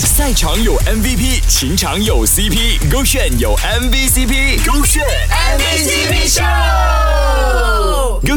赛场有 MVP，情场有 CP，勾选有 MVCp，勾选 MVCp 秀，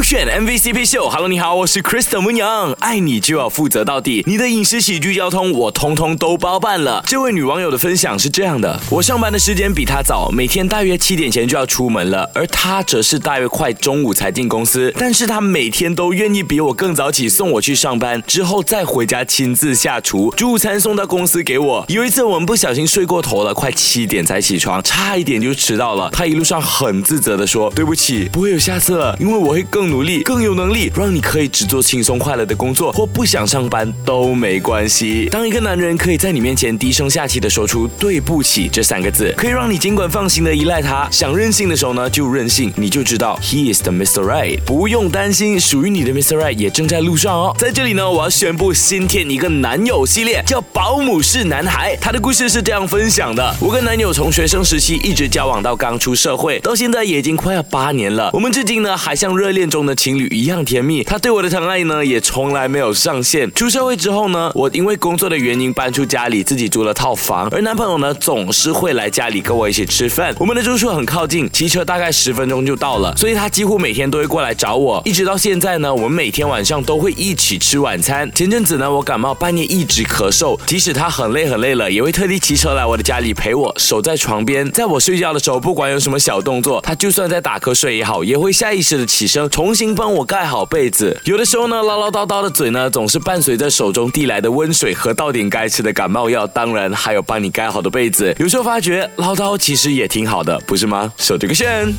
选 MVCp 秀。Hello，你好，我是 Kristen 温阳，爱你就要负责到底，你的饮食、喜剧、交通，我通通都包办了。这位女网友的分享是这样的：我上班的时间比她早，每天大约七点前就要出门了，而她则是大约快中午才进公司，但是她每天都愿意比我更早起送我去上班，之后再回家亲自下厨，煮午餐送到公司给我。有一次我们不小心睡过头了，快七点才起床，差一点就迟到了。他一路上很自责的说：“对不起，不会有下次了，因为我会更努力，更有能力，让你可以只做轻松快乐的工作，或不想上班都没关系。”当一个男人可以在你面前低声下气的说出“对不起”这三个字，可以让你尽管放心的依赖他。想任性的时候呢，就任性，你就知道 He is the Mr. Right，不用担心，属于你的 Mr. Right 也正在路上哦。在这里呢，我要宣布新添一个男友系列，叫保姆式男。孩，他的故事是这样分享的：我跟男友从学生时期一直交往到刚出社会，到现在也已经快要八年了。我们至今呢还像热恋中的情侣一样甜蜜。他对我的疼爱呢也从来没有上限。出社会之后呢，我因为工作的原因搬出家里，自己租了套房。而男朋友呢总是会来家里跟我一起吃饭。我们的住处很靠近，骑车大概十分钟就到了，所以他几乎每天都会过来找我。一直到现在呢，我们每天晚上都会一起吃晚餐。前阵子呢，我感冒，半夜一直咳嗽，即使他很累。很累了，也会特地骑车来我的家里陪我，守在床边。在我睡觉的时候，不管有什么小动作，他就算在打瞌睡也好，也会下意识的起身，重新帮我盖好被子。有的时候呢，唠唠叨叨的嘴呢，总是伴随着手中递来的温水和到点该吃的感冒药，当然还有帮你盖好的被子。有时候发觉唠叨其实也挺好的，不是吗？手这个炫。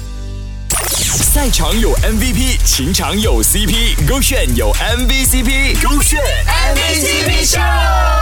赛场有 MVP，情场有 CP，勾选有 MVCp，勾选 MVCp Show。